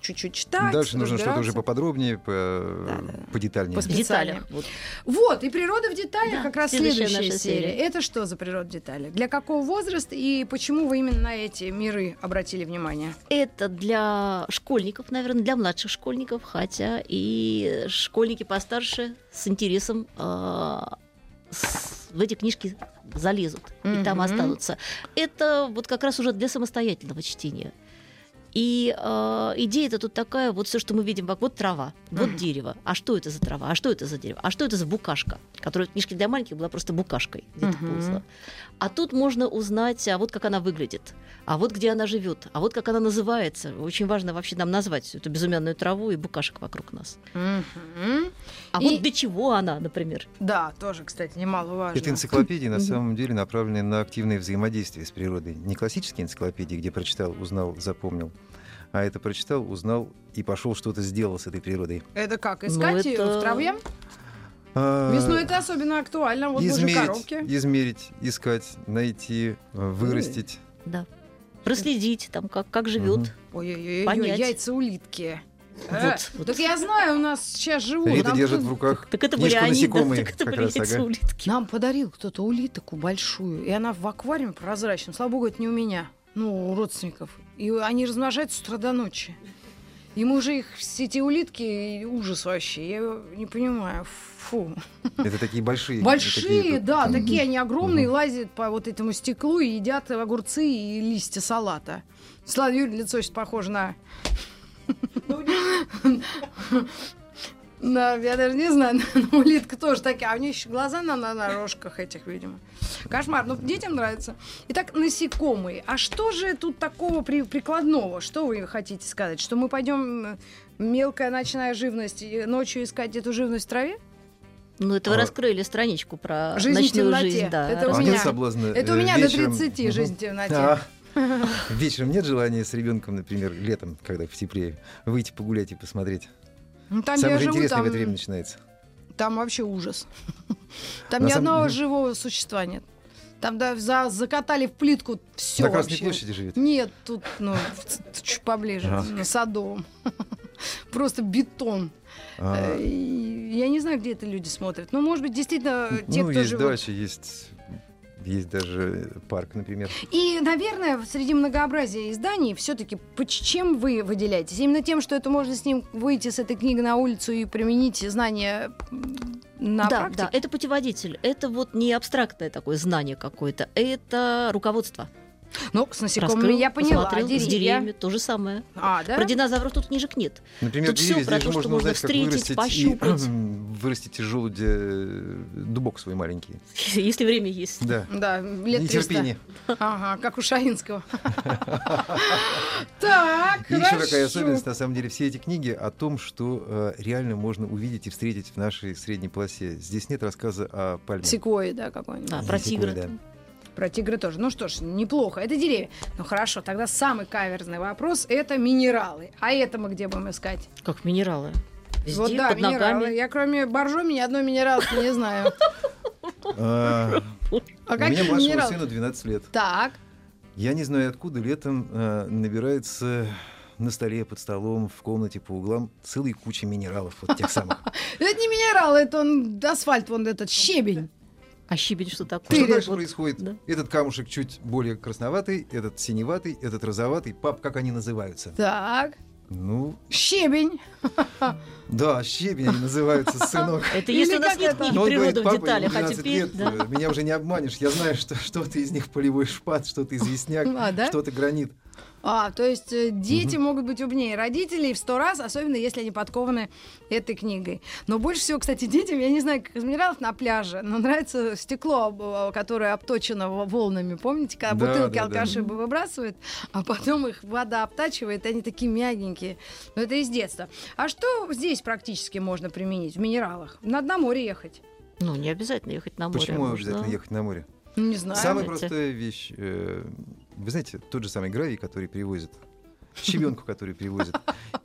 Speaker 2: чуть-чуть читать,
Speaker 3: Дальше нужно что-то уже поподробнее, по,
Speaker 2: Да-да.
Speaker 3: подетальнее.
Speaker 2: По
Speaker 4: деталях. Вот.
Speaker 2: Вот, и природа в деталях
Speaker 4: Да,
Speaker 2: как раз
Speaker 4: следующая
Speaker 2: следующая,
Speaker 4: наша
Speaker 2: серия.
Speaker 4: серия.
Speaker 2: Это что за природа в деталях? Для какого возраста и почему вы именно на эти миры обратили внимание?
Speaker 4: Это для школьников, наверное, для младших школьников, хотя и школьники постарше с интересом с- в эти книжки залезут и там останутся. Это вот как раз уже для самостоятельного чтения. И э, идея-то тут такая, вот все, что мы видим, вот трава, вот
Speaker 2: Мгм.
Speaker 4: дерево. А что это за трава? А что это за дерево? А что это за букашка? Которая в книжке для маленьких была просто букашкой где-то
Speaker 2: Мгм.
Speaker 4: ползла. А тут можно узнать, а вот как она выглядит, а вот где она живет, а вот как она называется. Очень важно вообще нам назвать всю эту безымянную траву и букашек вокруг нас.
Speaker 2: Мгм.
Speaker 4: А
Speaker 2: И-
Speaker 4: вот для чего она, например?
Speaker 2: Да, тоже, кстати, немаловажно.
Speaker 3: Это энциклопедии на самом деле направлены на активное взаимодействие с природой. Не классические энциклопедии, где прочитал, узнал, запомнил, а это прочитал, узнал и пошел что-то сделал с этой природой.
Speaker 2: Это как,
Speaker 4: Ну,
Speaker 2: искать ее
Speaker 4: это-
Speaker 2: в траве?
Speaker 3: А,
Speaker 2: Весной это особенно актуально. Вот
Speaker 3: измерить,
Speaker 2: коробки.
Speaker 3: измерить, искать, найти, э, вырастить.
Speaker 4: Да. Проследить, там, как, как живет.
Speaker 2: Ой-ой-ой, яйца улитки.
Speaker 4: Вот,
Speaker 2: Э,
Speaker 4: вот.
Speaker 2: Так я знаю, у нас сейчас живут.
Speaker 3: Рита
Speaker 2: Нам
Speaker 3: держит
Speaker 2: кто-
Speaker 3: в руках
Speaker 4: Так это были они, да,
Speaker 3: насекомые.
Speaker 4: так это были
Speaker 3: раз, ага.
Speaker 4: улитки.
Speaker 2: Нам подарил кто-то улитку большую, и она в аквариуме прозрачном. Слава богу, это не у меня, ну, родственников. И они размножаются с утра до ночи. И мы уже их, все эти улитки, ужас вообще, я не понимаю, фу.
Speaker 3: Это такие большие.
Speaker 2: Большие,
Speaker 3: такие
Speaker 2: да, такие они огромные,
Speaker 3: Мгм.
Speaker 2: лазят по вот этому стеклу и едят огурцы и листья салата. Слава Юрьевна, лицо сейчас похоже на... Да, я даже не знаю, но улитка тоже такая. А у нее еще глаза на, на, на рожках этих, видимо. Кошмар. Но детям нравится. Итак, насекомые. А что же тут такого при- прикладного? Что вы хотите сказать? Что мы пойдем э, мелкая ночная живность и ночью искать эту живность в траве?
Speaker 4: Ну, это вы
Speaker 3: А-
Speaker 4: раскрыли страничку про
Speaker 2: Жизнь в
Speaker 4: ночную
Speaker 2: темноте.
Speaker 4: жизнь. Да,
Speaker 2: Это у
Speaker 3: А
Speaker 2: меня.
Speaker 3: нет соблазна,
Speaker 2: Это у
Speaker 3: э,
Speaker 2: меня
Speaker 3: вечером-
Speaker 2: до 30
Speaker 3: Мгм.
Speaker 2: жизнь в темноте.
Speaker 3: А, Вечером нет желания с ребенком, например, летом, когда в теплее, выйти погулять и посмотреть.
Speaker 2: Ну, там,
Speaker 3: Самое
Speaker 2: где я живу,
Speaker 3: интересное
Speaker 2: там,
Speaker 3: в это время начинается.
Speaker 2: там вообще ужас. Там
Speaker 3: На
Speaker 2: ни
Speaker 3: самом-
Speaker 2: одного живого существа нет. Там да, за, закатали в плитку все
Speaker 3: На Красной
Speaker 2: вообще.
Speaker 3: площади живет.
Speaker 2: Нет, тут, ну, чуть поближе,
Speaker 3: Ага.
Speaker 2: на Садовом. Просто бетон.
Speaker 3: А,
Speaker 2: Э, Я не знаю, где это люди смотрят. Ну, может быть, действительно, те,
Speaker 3: ну,
Speaker 2: кто
Speaker 3: есть
Speaker 2: живут.
Speaker 3: дача, есть, есть даже парк, например.
Speaker 2: И, наверное, среди многообразия изданий все-таки чем вы выделяетесь? Именно тем, что это можно с ним выйти с этой книгой на улицу и применить знания на
Speaker 4: да,
Speaker 2: практике?
Speaker 4: да, это путеводитель. Это вот не абстрактное такое знание какое-то, это руководство.
Speaker 2: Ну, с насекомыми
Speaker 4: Раскрыл,
Speaker 2: я поняла.
Speaker 4: посмотрел,
Speaker 2: Деревья.
Speaker 4: с деревьями то же самое.
Speaker 2: А, да?
Speaker 4: Про динозавров тут книжек нет.
Speaker 3: Например,
Speaker 4: Тут
Speaker 3: деревья,
Speaker 4: про
Speaker 3: здесь же
Speaker 4: то, что
Speaker 3: можно
Speaker 4: можно
Speaker 3: узнать,
Speaker 4: встретить,
Speaker 3: вырастить, и,
Speaker 4: пощупать.
Speaker 3: вырастить из желудя э, дубок свой маленький.
Speaker 4: Если время есть.
Speaker 3: Да.
Speaker 2: Да, лет 300.
Speaker 3: Нетерпение.
Speaker 2: Ага, как у Шаинского. Так,
Speaker 3: И еще какая
Speaker 2: хорошо.
Speaker 3: особенность, на самом деле, все эти книги о том, что э, реально можно увидеть и встретить в нашей средней полосе. Здесь нет рассказа о пальме.
Speaker 2: Секвойи, да, какой-нибудь.
Speaker 4: Да, про тигра.
Speaker 2: Про тигры тоже. Ну что ж, неплохо. Это деревья. Ну хорошо, тогда самый каверзный вопрос – это минералы. А это мы где будем искать?
Speaker 4: Как минералы. Везде,
Speaker 2: вот да,
Speaker 4: под
Speaker 2: минералы.
Speaker 4: ногами.
Speaker 2: Я кроме боржоми ни одной минералки не знаю.
Speaker 3: А,
Speaker 2: А
Speaker 3: У меня
Speaker 2: какие
Speaker 3: сыну 12 лет.
Speaker 2: Так,
Speaker 3: Я не знаю, откуда летом э, набирается на столе, под столом, в комнате, по углам целые куча минералов, вот тех самых.
Speaker 2: это не минералы, это он асфальт, вон этот щебень.
Speaker 4: А щебень что такое?
Speaker 3: Что
Speaker 2: Ты-
Speaker 3: дальше
Speaker 4: Вот,
Speaker 3: происходит?
Speaker 4: да.
Speaker 3: Этот камушек чуть более красноватый, этот синеватый, этот розоватый. Пап, как они называются?
Speaker 2: Так,
Speaker 3: Ну,
Speaker 2: щебень.
Speaker 3: да, щебень они называются, сынок.
Speaker 4: Это если у нас нет книги природы в деталях, а
Speaker 3: 12
Speaker 4: теперь...
Speaker 3: меня уже не обманешь. Я знаю, что что-то из них полевой шпат, что-то известняк,
Speaker 2: А,
Speaker 3: что-то гранит.
Speaker 2: А, то есть э, дети могут быть умнее родителей в сто раз, особенно если они подкованы этой книгой. Но больше всего, кстати, детям, я не знаю, как из минералов на пляже, но нравится стекло, которое обточено во- волнами. Помните, когда
Speaker 3: Да,
Speaker 2: бутылки
Speaker 3: да, да.
Speaker 2: алкаши выбрасывают, а потом их вода обтачивает, и они такие мягенькие. Но это из детства. А что здесь практически можно применить в минералах? Надо на море ехать.
Speaker 4: Ну, не обязательно ехать на море.
Speaker 3: Почему
Speaker 4: можно-
Speaker 3: обязательно ехать на море?
Speaker 2: Ну, Не знаю.
Speaker 3: Самая
Speaker 4: знаете.
Speaker 3: простая вещь. э, Вы знаете, тот же самый гравий, который перевозят, щебенку, который перевозят,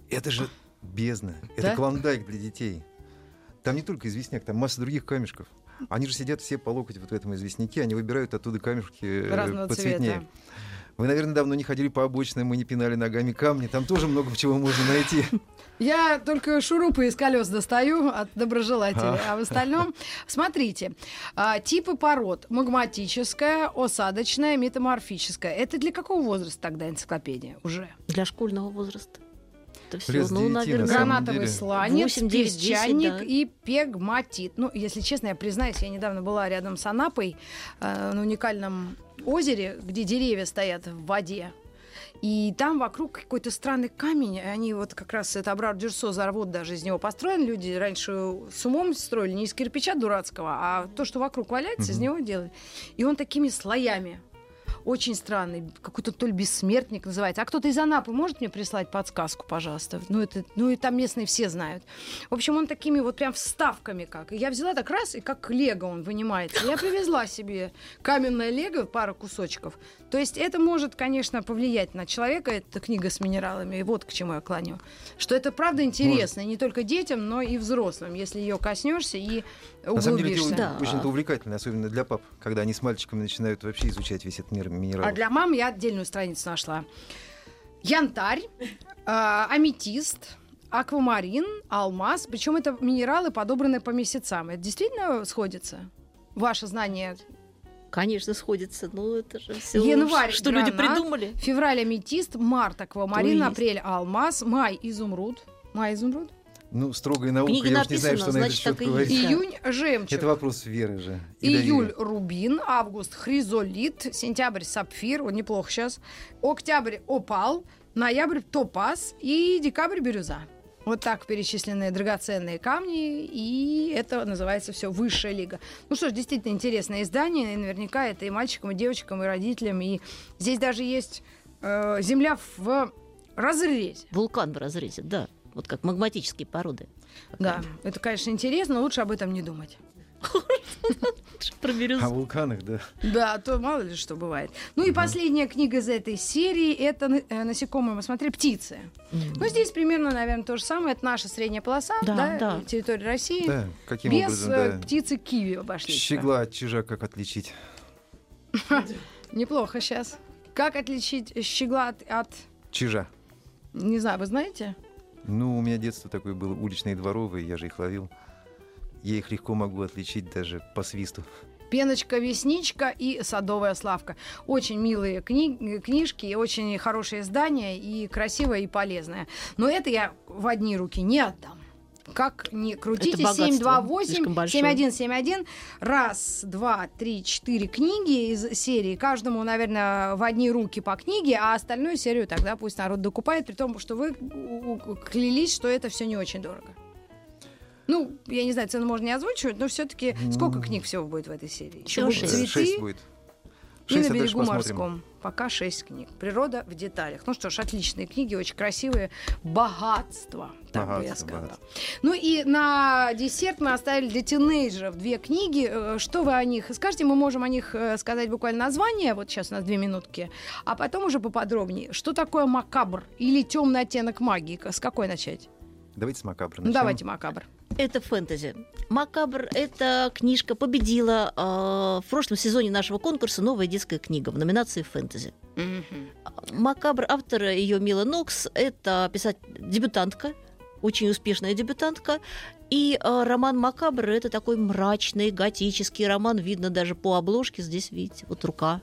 Speaker 3: это же бездна. Это
Speaker 2: Да?
Speaker 3: клондайк для детей. Там не только известняк, там масса других камешков. Они же сидят все по локоть вот в этом известняке, они выбирают оттуда камешки э,
Speaker 2: Разного
Speaker 3: поцветнее.
Speaker 2: цвета.
Speaker 3: Вы, наверное, давно не ходили по обочинам и не пинали ногами камни. Там тоже много чего можно найти.
Speaker 2: Я только шурупы из колес достаю от доброжелателей, а в остальном, смотрите, а, типы пород: магматическая, осадочная, метаморфическая. Это для какого возраста тогда энциклопедия уже?
Speaker 4: Для школьного возраста. Это все, ну, наверное,
Speaker 2: Гранатовый
Speaker 3: деле.
Speaker 2: сланец,
Speaker 4: 8, 9, 10,
Speaker 2: песчаник
Speaker 4: да.
Speaker 2: и пегматит. Ну, если честно, я признаюсь, я недавно была рядом с Анапой э, на уникальном озере, где деревья стоят в воде. И там вокруг какой-то странный камень. и Они вот как раз это Абрар Дюрсо завод даже из него построен. Люди раньше с умом строили не из кирпича дурацкого, а то, что вокруг валяется, из
Speaker 3: Мгм.
Speaker 2: него делали. И он такими слоями. Очень странный, какой-то то ли бессмертник называется. А кто-то из Анапы может мне прислать подсказку, пожалуйста? Ну, это, ну и там местные все знают. В общем, он такими вот прям вставками как. Я взяла так раз, и как лего он вынимается. Я привезла себе каменное лего, пару кусочков. То есть это может, конечно, повлиять на человека, эта книга с минералами. И вот к чему я клоню. Что это правда интересно, и не только детям, но и взрослым, если ее коснешься и
Speaker 3: На самом деле,
Speaker 2: углубишься.
Speaker 3: это
Speaker 4: Да.
Speaker 3: очень это увлекательно, особенно для пап, когда они с мальчиками начинают вообще изучать весь этот мир минералов.
Speaker 2: А для мам я отдельную страницу нашла. Янтарь, а, аметист, аквамарин, алмаз. Причем это минералы, подобранные по месяцам. Это действительно сходится? Ваше знание.
Speaker 4: Конечно, сходится. Ну, это же все,
Speaker 2: Январь
Speaker 4: что люди
Speaker 2: гранат,
Speaker 4: придумали.
Speaker 2: Февраль аметист, март аквамарин, апрель алмаз, май изумруд. Май изумруд.
Speaker 3: Ну, строгая наука,
Speaker 4: Книга
Speaker 3: я уж не знаю, что на этот
Speaker 4: значит,
Speaker 3: счет говорить.
Speaker 2: Июнь жемчуг.
Speaker 3: Это вопрос веры же.
Speaker 2: Июль рубин, август хризолит, сентябрь сапфир, вот неплохо сейчас, октябрь опал, ноябрь топаз и декабрь бирюза. Вот так перечислены драгоценные камни, и это называется все высшая лига. Ну что ж, действительно интересное издание, и наверняка это и мальчикам, и девочкам, и родителям. И здесь даже есть э, земля в разрезе.
Speaker 4: Вулкан в разрезе, да. Вот как магматические породы.
Speaker 2: Да, это, конечно, интересно, но лучше об этом не думать.
Speaker 4: Про бирюзу.
Speaker 3: О вулканах, да.
Speaker 2: Да, а то мало ли что бывает. Ну и последняя книга из этой серии это э, насекомые, мы смотрели, птицы. Ну здесь примерно, наверное, то же самое. Это наша средняя полоса,
Speaker 4: Да,
Speaker 2: территория России.
Speaker 3: Да, каким
Speaker 2: Без
Speaker 3: образом,
Speaker 2: э,
Speaker 3: да.
Speaker 2: птицы киви обошли.
Speaker 3: Щегла от чижа как отличить?
Speaker 2: Неплохо сейчас. Как отличить щегла от-
Speaker 3: Чижа.
Speaker 2: Не знаю, вы знаете?
Speaker 3: Ну, у меня детство такое было, уличные дворовые, я же их ловил. Я их легко могу отличить даже по свисту.
Speaker 2: Пеночка, Весничка и Садовая Славка. Очень милые кни- книжки, очень хорошее издание, и красивое, и полезное. Но это я в одни руки не отдам. Как не крутите,
Speaker 4: Это богатство
Speaker 2: 728
Speaker 4: слишком большое.
Speaker 2: 7171 раз, два, три, четыре книги из серии. Каждому, наверное, в одни руки по книге, а остальную серию тогда пусть народ докупает, при том, что вы клялись, что это все не очень дорого. Ну, я не знаю, цену можно не озвучивать, но все-таки сколько книг всего будет в этой серии?
Speaker 4: Еще шесть.
Speaker 3: Шесть будет.
Speaker 2: и
Speaker 3: Шесть,
Speaker 2: на
Speaker 3: а дальше
Speaker 2: берегу
Speaker 3: посмотрим.
Speaker 2: морском. Пока шесть книг. Природа в деталях. Ну что ж, отличные книги, очень красивые. Богатство, так бы я
Speaker 3: Богатство,
Speaker 2: сказала.
Speaker 3: богатство.
Speaker 2: Ну и на десерт мы оставили для тинейджеров две книги. Э, Что вы о них скажете? Мы можем о них э, сказать буквально название. Вот сейчас у нас две минутки. А потом уже поподробнее. Что такое макабр или темный оттенок магии? С какой начать?
Speaker 3: Давайте с макабра
Speaker 2: Ну
Speaker 3: начнем.
Speaker 2: давайте макабр.
Speaker 4: Это фэнтези. Макабр — это книжка победила э, в прошлом сезоне нашего конкурса «Новая детская книга» в номинации «Фэнтези». Макабр, автор ее Мила Нокс, это писать дебютантка, очень успешная дебютантка. И э, роман Макабр это такой мрачный, готический роман. Видно даже по обложке. Здесь, видите, вот рука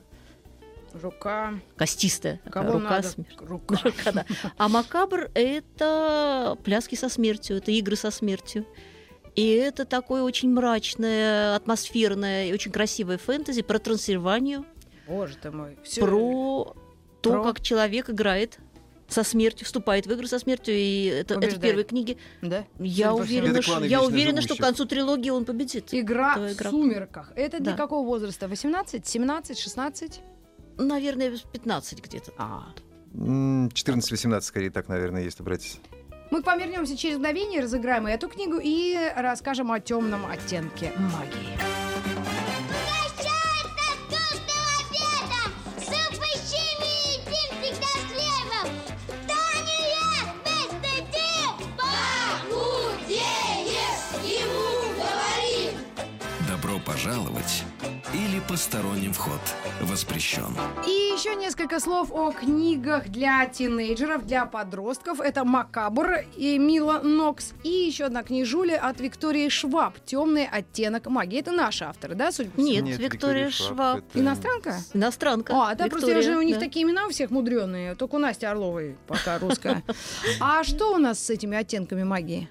Speaker 2: Рука.
Speaker 4: костистая.
Speaker 2: Кого
Speaker 4: рука
Speaker 2: надо?
Speaker 4: смерти.
Speaker 2: Рука.
Speaker 4: Рука, да. А макабр это пляски со смертью, это игры со смертью. И это такое очень мрачное, атмосферное и очень красивое фэнтези про Трансильванию,
Speaker 2: Боже ты мой. Всё.
Speaker 4: про то,
Speaker 2: Про-
Speaker 4: как человек играет со смертью, вступает в игры со смертью, и это, это в первой книге.
Speaker 2: Да?
Speaker 4: Я уверена, что, я уверена, что к концу трилогии он победит.
Speaker 2: Игра в
Speaker 4: игрока.
Speaker 2: сумерках. Это для
Speaker 4: Да.
Speaker 2: какого возраста? 18, 17, 16?
Speaker 4: Наверное, 15 где-то.
Speaker 2: А.
Speaker 3: М, 14-18, скорее так, наверное, если брать.
Speaker 2: Мы к вам вернемся через мгновение, разыграем эту книгу и расскажем о темном оттенке магии.
Speaker 1: Добро пожаловать или посторонним вход воспрещен.
Speaker 2: И еще несколько слов о книгах для тинейджеров, для подростков. Это «Макабр» и Мила Нокс. И еще одна книжуля от Виктории Шваб «Темный оттенок магии». Это наши авторы, да, судя по всему?
Speaker 4: Нет, Виктория Шваб.
Speaker 3: это-
Speaker 2: Иностранка?
Speaker 4: Иностранка.
Speaker 2: А, да, просто я
Speaker 4: Виктория,
Speaker 2: же у них
Speaker 4: да.
Speaker 2: такие имена у всех мудреные. Только у Насти Орловой пока русская. А что у нас с этими оттенками магии?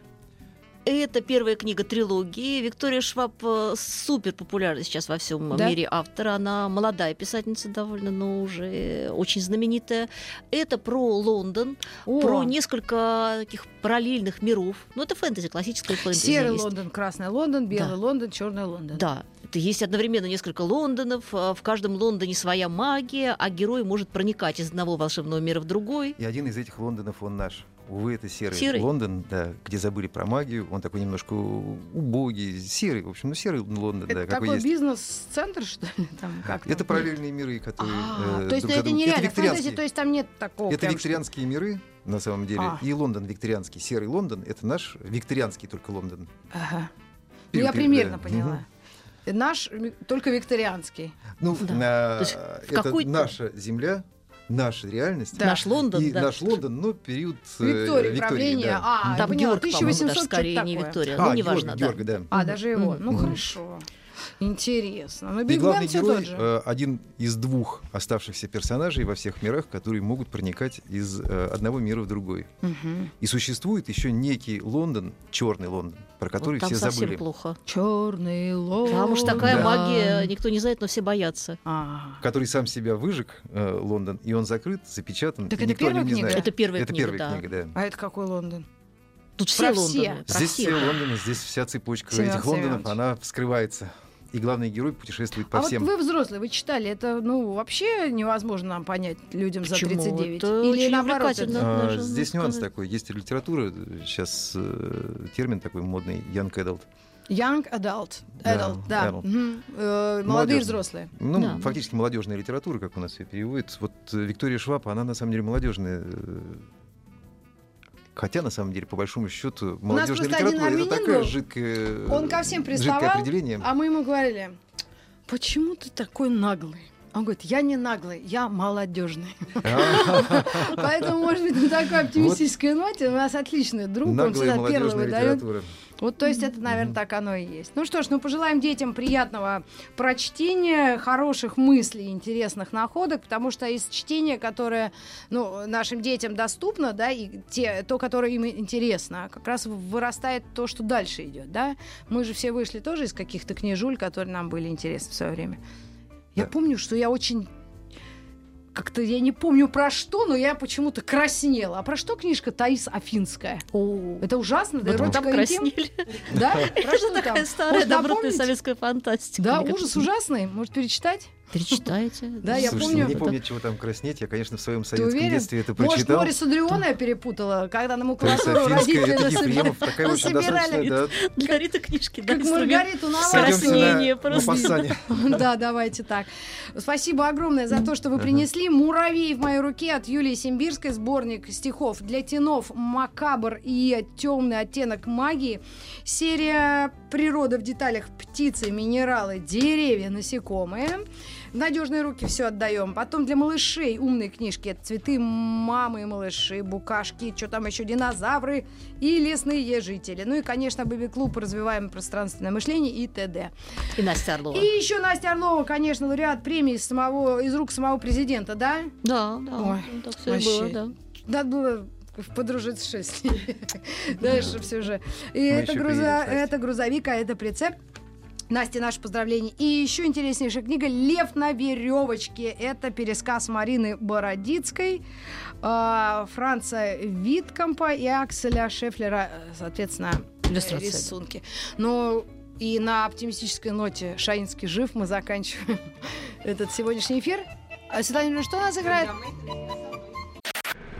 Speaker 4: Это первая книга трилогии. Виктория Шваб э, супер популярна сейчас во всем
Speaker 2: Да?
Speaker 4: мире автора. Она молодая писательница довольно, но уже очень знаменитая. Это про Лондон,
Speaker 2: О,
Speaker 4: про несколько таких параллельных миров. Ну, это фэнтези, классическое фэнтези.
Speaker 2: серый
Speaker 4: есть.
Speaker 2: Лондон, красный Лондон, белый
Speaker 4: Да.
Speaker 2: Лондон, черный Лондон.
Speaker 4: Да, это есть одновременно несколько Лондонов. а В каждом Лондоне своя магия, а герой может проникать из одного волшебного мира в другой.
Speaker 3: И один из этих Лондонов, он наш. Увы, это серый,
Speaker 4: Серый.
Speaker 3: Лондон, да, где забыли про магию. Он такой немножко убогий, серый, в общем, ну серый Лондон,
Speaker 2: Это
Speaker 3: да, какой
Speaker 2: такой бизнес-центр, что ли? Там, как
Speaker 3: Это параллельные миры, которые
Speaker 2: А,
Speaker 3: э,
Speaker 2: то есть
Speaker 3: друг
Speaker 2: это нереально фэнтези,
Speaker 3: викторианские.
Speaker 2: то есть там нет такого
Speaker 3: Это
Speaker 2: прям, что-
Speaker 3: викторианские миры, на самом деле.
Speaker 2: А.
Speaker 3: И Лондон викторианский. Серый Лондон — это наш викторианский только Лондон.
Speaker 2: Ага. Ну, я примерно
Speaker 3: да.
Speaker 2: поняла. Наш только викторианский.
Speaker 3: Ну,
Speaker 4: Да.
Speaker 3: на-
Speaker 4: есть
Speaker 3: это
Speaker 4: какой-то-
Speaker 3: наша земля, наша реальность.
Speaker 2: Да.
Speaker 4: Наш Лондон,
Speaker 3: И
Speaker 4: да.
Speaker 3: наш Лондон, но период э,
Speaker 2: Виктория,
Speaker 3: Виктории,
Speaker 2: правление.
Speaker 3: да.
Speaker 2: А,
Speaker 4: Там Георг, по-моему,
Speaker 2: 1800
Speaker 4: даже скорее, не. Виктория.
Speaker 3: А,
Speaker 4: ну, неважно,
Speaker 3: Георг,
Speaker 4: да.
Speaker 3: Георга, да.
Speaker 2: А, даже его.
Speaker 4: Мгм.
Speaker 2: Ну,
Speaker 3: Мгм.
Speaker 2: хорошо. Интересно. Ну,
Speaker 3: И
Speaker 2: Биг
Speaker 3: главный
Speaker 2: Бен все
Speaker 3: герой
Speaker 2: тот же.
Speaker 3: э, один из двух оставшихся персонажей во всех мирах, которые могут проникать из э, одного мира в другой.
Speaker 2: Мгм.
Speaker 3: И существует еще некий Лондон, черный Лондон, про который
Speaker 4: Вот там
Speaker 3: все
Speaker 4: совсем
Speaker 3: забыли.
Speaker 4: плохо.
Speaker 2: Черный Лондон.
Speaker 4: Там уж такая
Speaker 3: Да.
Speaker 4: магия, никто не знает, но все боятся.
Speaker 2: А.
Speaker 3: Который сам себя выжег, э, Лондон, и он закрыт, запечатан.
Speaker 2: Так
Speaker 3: и
Speaker 2: это
Speaker 3: никто о нем
Speaker 2: первая
Speaker 3: не
Speaker 2: книга?
Speaker 3: знает.
Speaker 4: Это первая
Speaker 3: Это
Speaker 4: книга,
Speaker 3: первая
Speaker 4: да.
Speaker 3: книга, да.
Speaker 2: А это какой Лондон?
Speaker 4: Тут все
Speaker 2: Про все.
Speaker 4: Лондоны. про
Speaker 3: Здесь
Speaker 4: всех.
Speaker 3: все Лондоны, здесь вся цепочка
Speaker 2: Семен
Speaker 3: этих Лондонов, она вскрывается. И главный герой путешествует по
Speaker 2: а
Speaker 3: всем.
Speaker 2: вот вы взрослые, вы читали, это ну вообще невозможно нам понять людям за
Speaker 4: Почему?
Speaker 2: 39.
Speaker 4: Это
Speaker 2: Или
Speaker 4: очень
Speaker 2: наоборот, это-
Speaker 3: А, здесь
Speaker 4: можно
Speaker 3: нюанс
Speaker 4: сказать.
Speaker 3: такой. Есть литература, сейчас термин такой модный, young adult.
Speaker 2: Young adult.
Speaker 3: Да,
Speaker 2: Adult, да.
Speaker 3: adult.
Speaker 2: Мгм. Э, молодые взрослые.
Speaker 3: Ну,
Speaker 4: Да.
Speaker 3: фактически молодежная литература, как у нас ее переводят. Вот э, Виктория Шваб, она на самом деле молодежная. Хотя, на самом деле, по большому счету, молодежная литература это такая
Speaker 2: был.
Speaker 3: жидкая,
Speaker 2: Он ко всем приставал,
Speaker 3: определение.
Speaker 2: а мы ему говорили, почему ты такой наглый? Он говорит, я не наглый, я молодежный. Поэтому, может быть, на такой оптимистической ноте у нас отличный друг, он всегда первый выдает. Вот, то есть это, наверное, так оно и есть. Ну что ж, ну пожелаем детям приятного прочтения, хороших мыслей, интересных находок, потому что из чтения, которое ну, нашим детям доступно, да, и те, то, которое им интересно, как раз вырастает то, что дальше идет, да. Мы же все вышли тоже из каких-то книжуль, которые нам были интересны в свое время. Я
Speaker 3: Да.
Speaker 2: помню, что я очень как-то я не помню про что, но я почему-то краснела. А про что книжка Таис Афинская?
Speaker 4: О,
Speaker 2: Это ужасно, да,
Speaker 4: вот там краснели.
Speaker 2: Да? Про
Speaker 4: такая старая добротная советская фантастика.
Speaker 2: Да, ужас ужасный. Может, перечитать?
Speaker 4: Перечитайте.
Speaker 2: Да, я помню.
Speaker 3: не
Speaker 4: Это-
Speaker 3: помню, чего там краснеть. Я, конечно, в своем советском детстве это
Speaker 2: Может,
Speaker 3: прочитал.
Speaker 2: Морис Адриона я перепутала, когда на макулатуру родители насобирали.
Speaker 4: Для Риты книжки, да,
Speaker 2: Как. Маргариту
Speaker 4: Краснение просто.
Speaker 2: Да, давайте так. Спасибо огромное за то, что вы принесли. «Муравей в моей руке» от Юлии Симбирской. Сборник стихов для тенов «Макабр» и «Темный оттенок магии». Серия «Природа в деталях. Птицы, минералы, деревья, насекомые». В надежные руки все отдаем. Потом для малышей умные книжки. Это цветы мамы и малыши, букашки, что там еще, динозавры и лесные жители. Ну и, конечно, Бэби-клуб «Развиваем пространственное мышление» и т.д.
Speaker 4: И Настя Орлова.
Speaker 2: И еще Настя Орлова, конечно, лауреат премии из, самого, из рук самого президента, да?
Speaker 4: Да, да.
Speaker 2: Ой,
Speaker 4: ну, так все
Speaker 2: вообще.
Speaker 4: было, да.
Speaker 2: Надо было подружиться с ней. Дальше все же. И это грузовик, а это прицеп. Настя, наше поздравление. И еще интереснейшая книга «Лев на веревочке». Это пересказ Марины Бородицкой, э, Франца Виткомпа и Акселя Шефлера, э, соответственно,
Speaker 4: Иллюстрация, да.
Speaker 2: рисунки. Ну, и на оптимистической ноте «Шаинский жив» мы заканчиваем этот сегодняшний эфир. А, Светлана что у нас играет?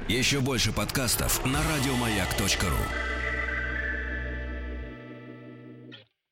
Speaker 1: Еще больше подкастов на радиомаяк.ру.